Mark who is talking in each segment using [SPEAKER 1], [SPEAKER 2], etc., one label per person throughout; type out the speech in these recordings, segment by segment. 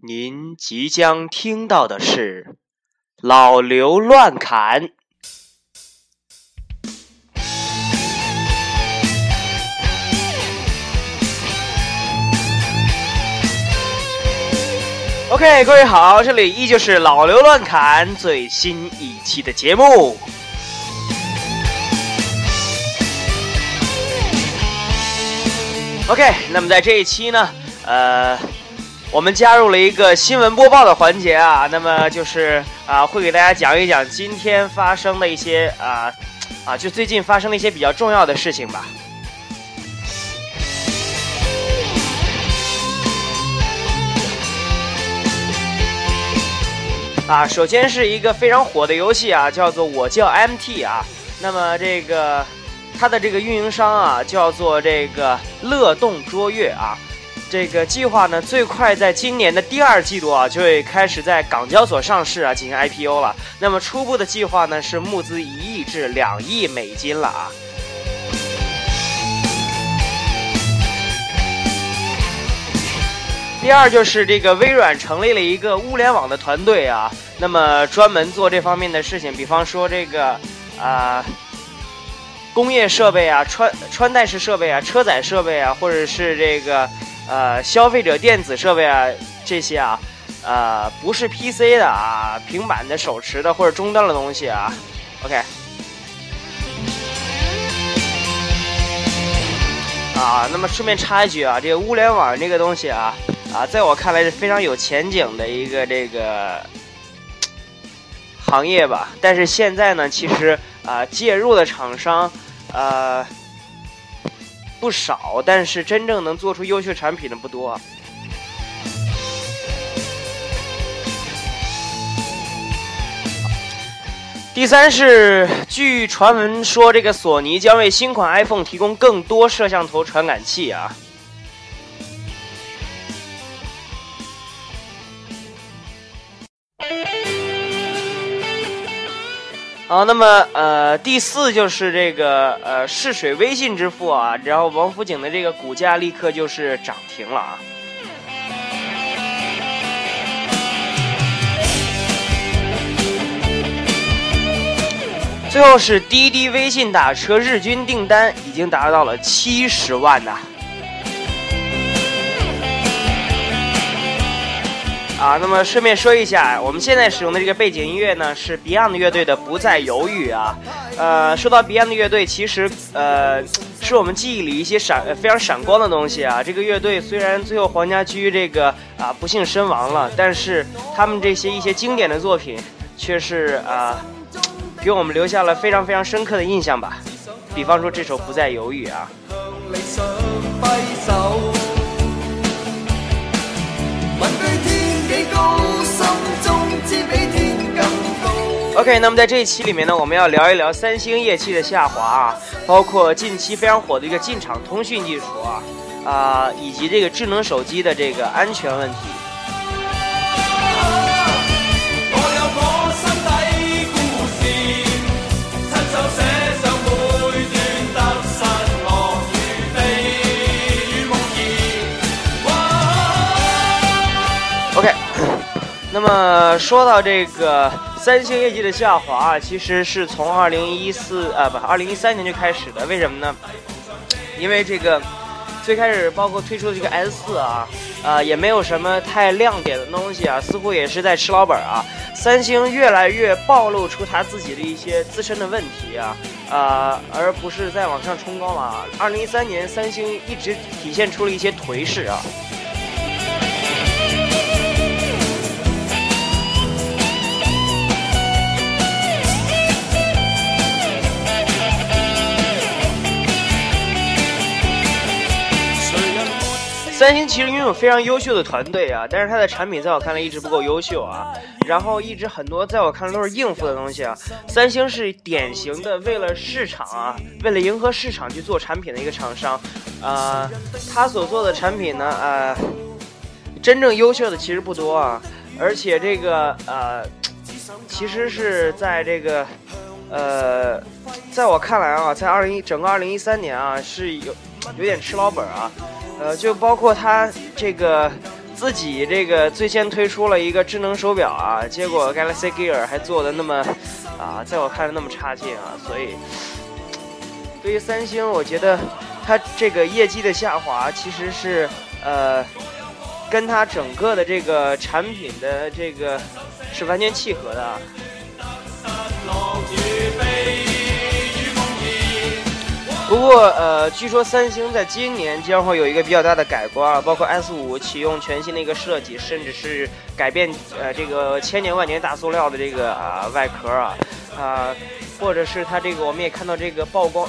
[SPEAKER 1] 您即将听到的是老刘乱侃。OK，各位好，这里依旧是老刘乱侃最新一期的节目。OK，那么在这一期呢，呃。我们加入了一个新闻播报的环节啊，那么就是啊，会给大家讲一讲今天发生的一些啊啊，就最近发生的一些比较重要的事情吧。啊，首先是一个非常火的游戏啊，叫做《我叫 MT》啊，那么这个它的这个运营商啊，叫做这个乐动卓越啊。这个计划呢，最快在今年的第二季度啊，就会开始在港交所上市啊，进行 IPO 了。那么初步的计划呢，是募资一亿至两亿美金了啊。第二就是这个微软成立了一个物联网的团队啊，那么专门做这方面的事情，比方说这个啊，工业设备啊，穿穿戴式设备啊，车载设备啊，或者是这个。呃，消费者电子设备啊，这些啊，呃，不是 PC 的啊，平板的、手持的或者终端的东西啊，OK。啊，那么顺便插一句啊，这个物联网这个东西啊，啊，在我看来是非常有前景的一个这个行业吧。但是现在呢，其实啊，介入的厂商，呃。不少，但是真正能做出优秀产品的不多。第三是，据传闻说，这个索尼将为新款 iPhone 提供更多摄像头传感器啊。好，那么呃，第四就是这个呃试水微信支付啊，然后王府井的这个股价立刻就是涨停了啊。最后是滴滴微信打车日均订单已经达到了七十万呐。啊那么顺便说一下，我们现在使用的这个背景音乐呢，是 Beyond 乐队的《不再犹豫》啊。呃，说到 Beyond 乐队，其实呃，是我们记忆里一些闪非常闪光的东西啊。这个乐队虽然最后黄家驹这个啊不幸身亡了，但是他们这些一些经典的作品，却是啊，给我们留下了非常非常深刻的印象吧。比方说这首《不再犹豫》啊。向理想挥手 OK，那么在这一期里面呢，我们要聊一聊三星业绩的下滑啊，包括近期非常火的一个进场通讯技术啊，啊，以及这个智能手机的这个安全问题。那么说到这个。三星业绩的下滑其实是从二零一四啊不二零一三年就开始的，为什么呢？因为这个最开始包括推出的这个 S 四啊，呃也没有什么太亮点的东西啊，似乎也是在吃老本啊。三星越来越暴露出它自己的一些自身的问题啊，呃而不是在往上冲高了。二零一三年三星一直体现出了一些颓势啊。三星其实拥有非常优秀的团队啊，但是它的产品在我看来一直不够优秀啊，然后一直很多在我看来都是应付的东西啊。三星是典型的为了市场啊，为了迎合市场去做产品的一个厂商，啊，他所做的产品呢，呃，真正优秀的其实不多啊，而且这个呃，其实是在这个，呃，在我看来啊，在二零一整个二零一三年啊，是有有点吃老本啊。呃，就包括它这个自己这个最先推出了一个智能手表啊，结果 Galaxy Gear 还做的那么啊，在我看来那么差劲啊，所以对于三星，我觉得它这个业绩的下滑其实是呃，跟它整个的这个产品的这个是完全契合的。啊不过，呃，据说三星在今年将会有一个比较大的改观啊，包括 S 五启用全新的一个设计，甚至是改变呃这个千年万年大塑料的这个啊外壳啊，啊，或者是它这个我们也看到这个曝光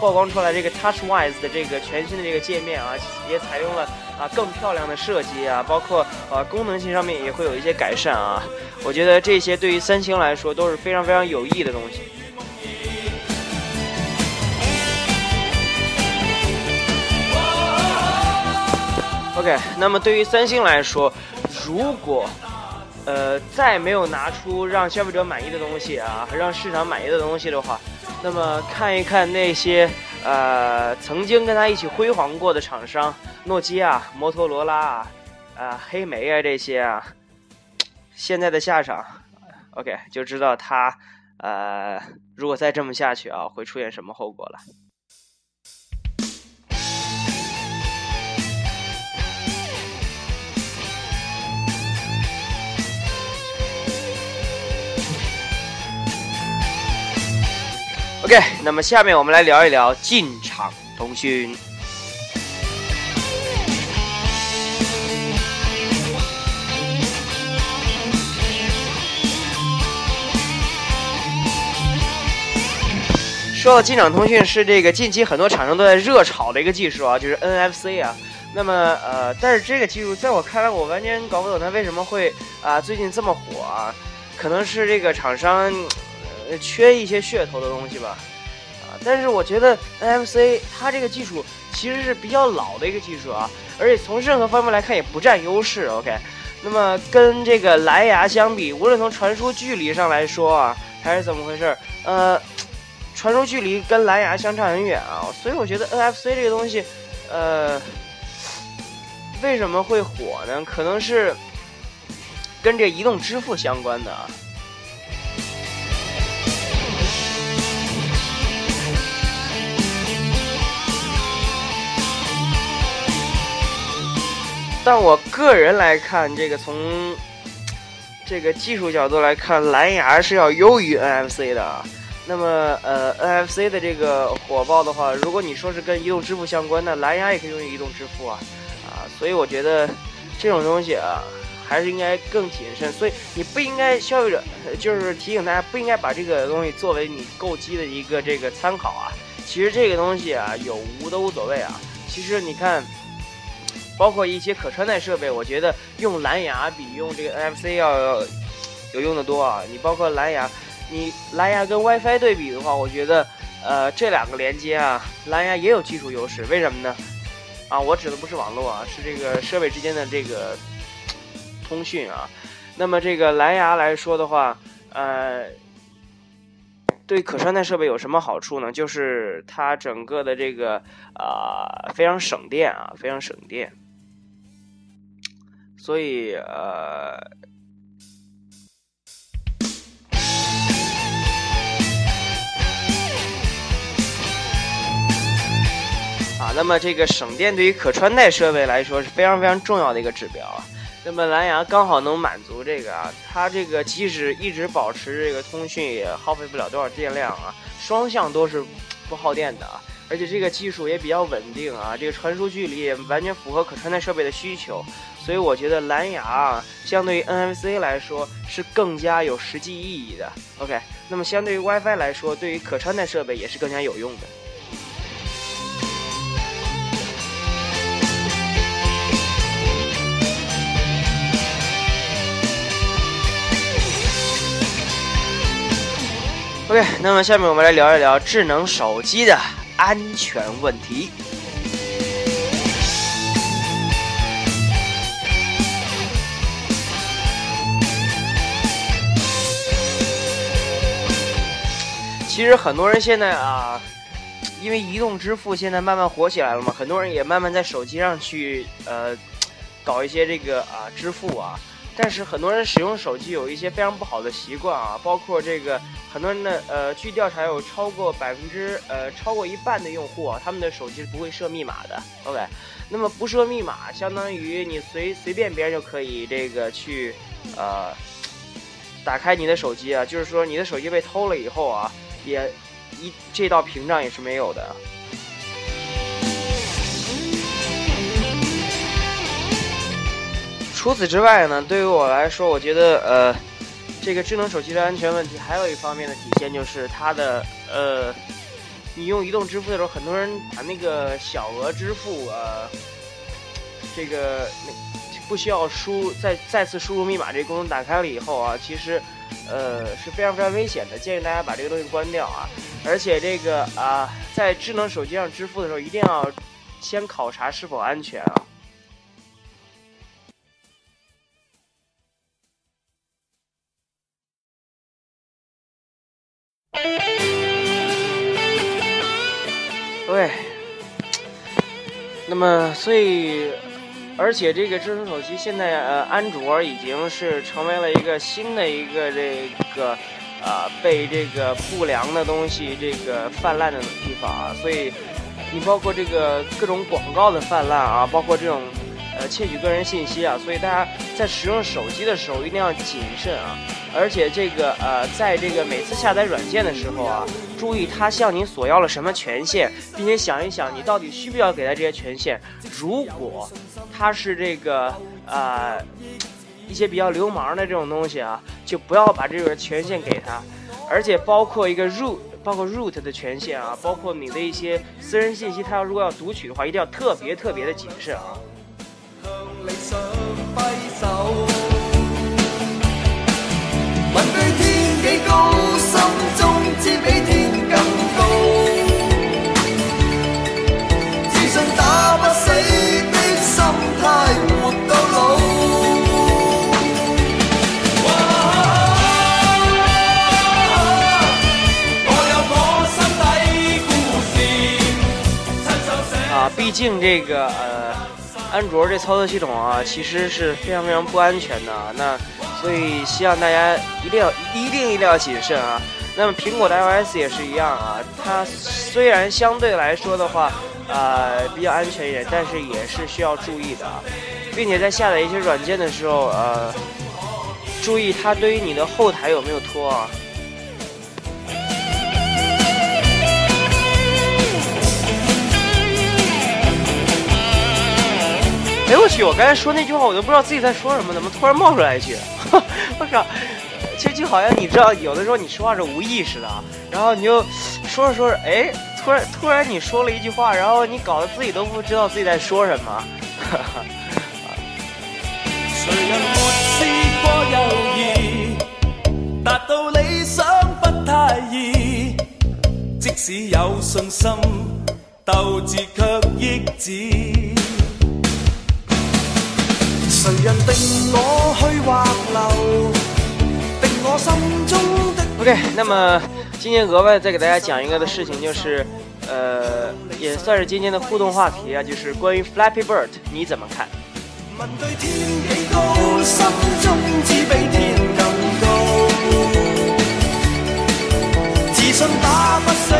[SPEAKER 1] 曝光出来这个 TouchWiz 的这个全新的这个界面啊，也采用了啊更漂亮的设计啊，包括啊功能性上面也会有一些改善啊，我觉得这些对于三星来说都是非常非常有益的东西。OK，那么对于三星来说，如果呃再没有拿出让消费者满意的东西啊，让市场满意的东西的话，那么看一看那些呃曾经跟他一起辉煌过的厂商，诺基亚、摩托罗拉啊、啊黑莓啊这些啊，现在的下场，OK 就知道他呃如果再这么下去啊，会出现什么后果了。OK，那么下面我们来聊一聊进场通讯。说到进场通讯，是这个近期很多厂商都在热炒的一个技术啊，就是 NFC 啊。那么呃，但是这个技术在我看来，我完全搞不懂它为什么会啊最近这么火啊？可能是这个厂商。缺一些噱头的东西吧，啊！但是我觉得 NFC 它这个技术其实是比较老的一个技术啊，而且从任何方面来看也不占优势。OK，那么跟这个蓝牙相比，无论从传输距离上来说啊，还是怎么回事呃，传输距离跟蓝牙相差很远啊，所以我觉得 NFC 这个东西，呃，为什么会火呢？可能是跟这移动支付相关的啊。但我个人来看，这个从这个技术角度来看，蓝牙是要优于 NFC 的。那么，呃，NFC 的这个火爆的话，如果你说是跟移动支付相关的，蓝牙也可以用于移动支付啊，啊，所以我觉得这种东西啊，还是应该更谨慎。所以你不应该消费者，就是提醒大家不应该把这个东西作为你购机的一个这个参考啊。其实这个东西啊，有无都无所谓啊。其实你看。包括一些可穿戴设备，我觉得用蓝牙比用这个 NFC 要有用的多啊！你包括蓝牙，你蓝牙跟 WiFi 对比的话，我觉得呃这两个连接啊，蓝牙也有技术优势。为什么呢？啊，我指的不是网络啊，是这个设备之间的这个通讯啊。那么这个蓝牙来说的话，呃，对可穿戴设备有什么好处呢？就是它整个的这个啊非常省电啊，非常省电。所以，呃，啊，那么这个省电对于可穿戴设备来说是非常非常重要的一个指标啊。那么蓝牙刚好能满足这个啊，它这个即使一直保持这个通讯也耗费不了多少电量啊，双向都是不耗电的啊。而且这个技术也比较稳定啊，这个传输距离也完全符合可穿戴设备的需求，所以我觉得蓝牙，相对于 NFC 来说是更加有实际意义的。OK，那么相对于 WiFi 来说，对于可穿戴设备也是更加有用的。OK，那么下面我们来聊一聊智能手机的。安全问题。其实很多人现在啊，因为移动支付现在慢慢火起来了嘛，很多人也慢慢在手机上去呃搞一些这个啊支付啊。但是很多人使用手机有一些非常不好的习惯啊，包括这个很多人的呃，据调查有超过百分之呃超过一半的用户啊，他们的手机是不会设密码的。OK，那么不设密码，相当于你随随便别人就可以这个去呃打开你的手机啊，就是说你的手机被偷了以后啊，也一这道屏障也是没有的。除此之外呢，对于我来说，我觉得呃，这个智能手机的安全问题还有一方面的体现就是它的呃，你用移动支付的时候，很多人把那个小额支付呃，这个不需要输再再次输入密码这个功能打开了以后啊，其实呃是非常非常危险的，建议大家把这个东西关掉啊。而且这个啊，在智能手机上支付的时候，一定要先考察是否安全啊。嗯所以，而且这个智能手机现在呃，安卓已经是成为了一个新的一个这个啊，被这个不良的东西这个泛滥的地方啊，所以你包括这个各种广告的泛滥啊，包括这种。呃，窃取个人信息啊，所以大家在使用手机的时候一定要谨慎啊，而且这个呃，在这个每次下载软件的时候啊，注意他向你索要了什么权限，并且想一想你到底需不需要给他这些权限。如果他是这个呃一些比较流氓的这种东西啊，就不要把这个权限给他，而且包括一个 root，包括 root 的权限啊，包括你的一些私人信息，他要如果要读取的话，一定要特别特别的谨慎啊。问对天几高，心中知比天更高。自信打不死的心态，活到老。我有我心底故事，亲手写。啊，毕竟这个呃。安卓这操作系统啊，其实是非常非常不安全的。那所以希望大家一定要一定一定要谨慎啊。那么苹果的 iOS 也是一样啊，它虽然相对来说的话，呃，比较安全一点，但是也是需要注意的啊。并且在下载一些软件的时候，呃，注意它对于你的后台有没有拖啊。我刚才说那句话，我都不知道自己在说什么，怎么突然冒出来一句？我靠！其实就好像你知道，有的时候你说话是无意识的，然后你就说着说着，哎，突然突然你说了一句话，然后你搞得自己都不知道自己在说什么。谁达到理想不太易即使有信心，斗志却抑制。OK，那么今天额外再给大家讲一个的事情，就是，呃，也算是今天的互动话题啊，就是关于 Flappy Bird，你怎么看？自信打不死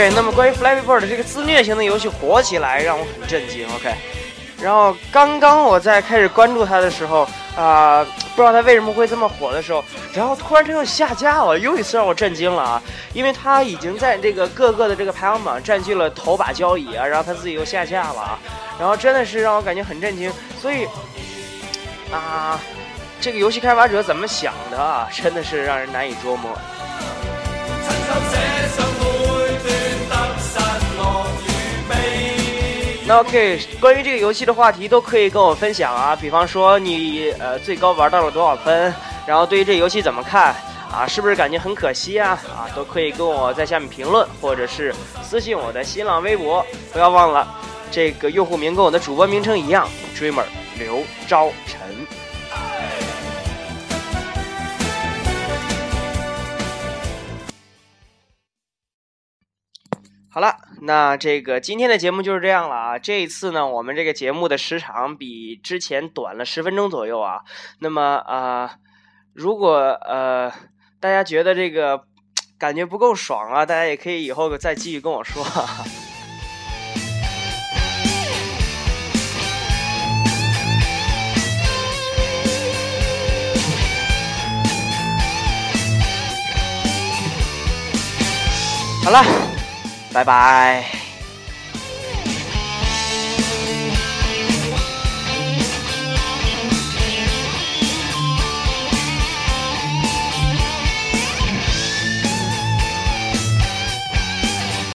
[SPEAKER 1] OK，那么关于 Flappy Bird 这个自虐型的游戏火起来，让我很震惊。OK，然后刚刚我在开始关注它的时候，啊，不知道它为什么会这么火的时候，然后突然它又下架了，又一次让我震惊了啊！因为它已经在这个各个的这个排行榜占据了头把交椅啊，然后它自己又下架了啊，然后真的是让我感觉很震惊。所以啊，这个游戏开发者怎么想的啊？真的是让人难以捉摸。那 OK，关于这个游戏的话题都可以跟我分享啊，比方说你呃最高玩到了多少分，然后对于这游戏怎么看啊，是不是感觉很可惜啊？啊，都可以跟我在下面评论，或者是私信我的新浪微博，不要忘了这个用户名跟我的主播名称一样，Dreamer 刘昭晨。好了，那这个今天的节目就是这样了啊。这一次呢，我们这个节目的时长比之前短了十分钟左右啊。那么啊，如果呃大家觉得这个感觉不够爽啊，大家也可以以后再继续跟我说。好了，拜拜。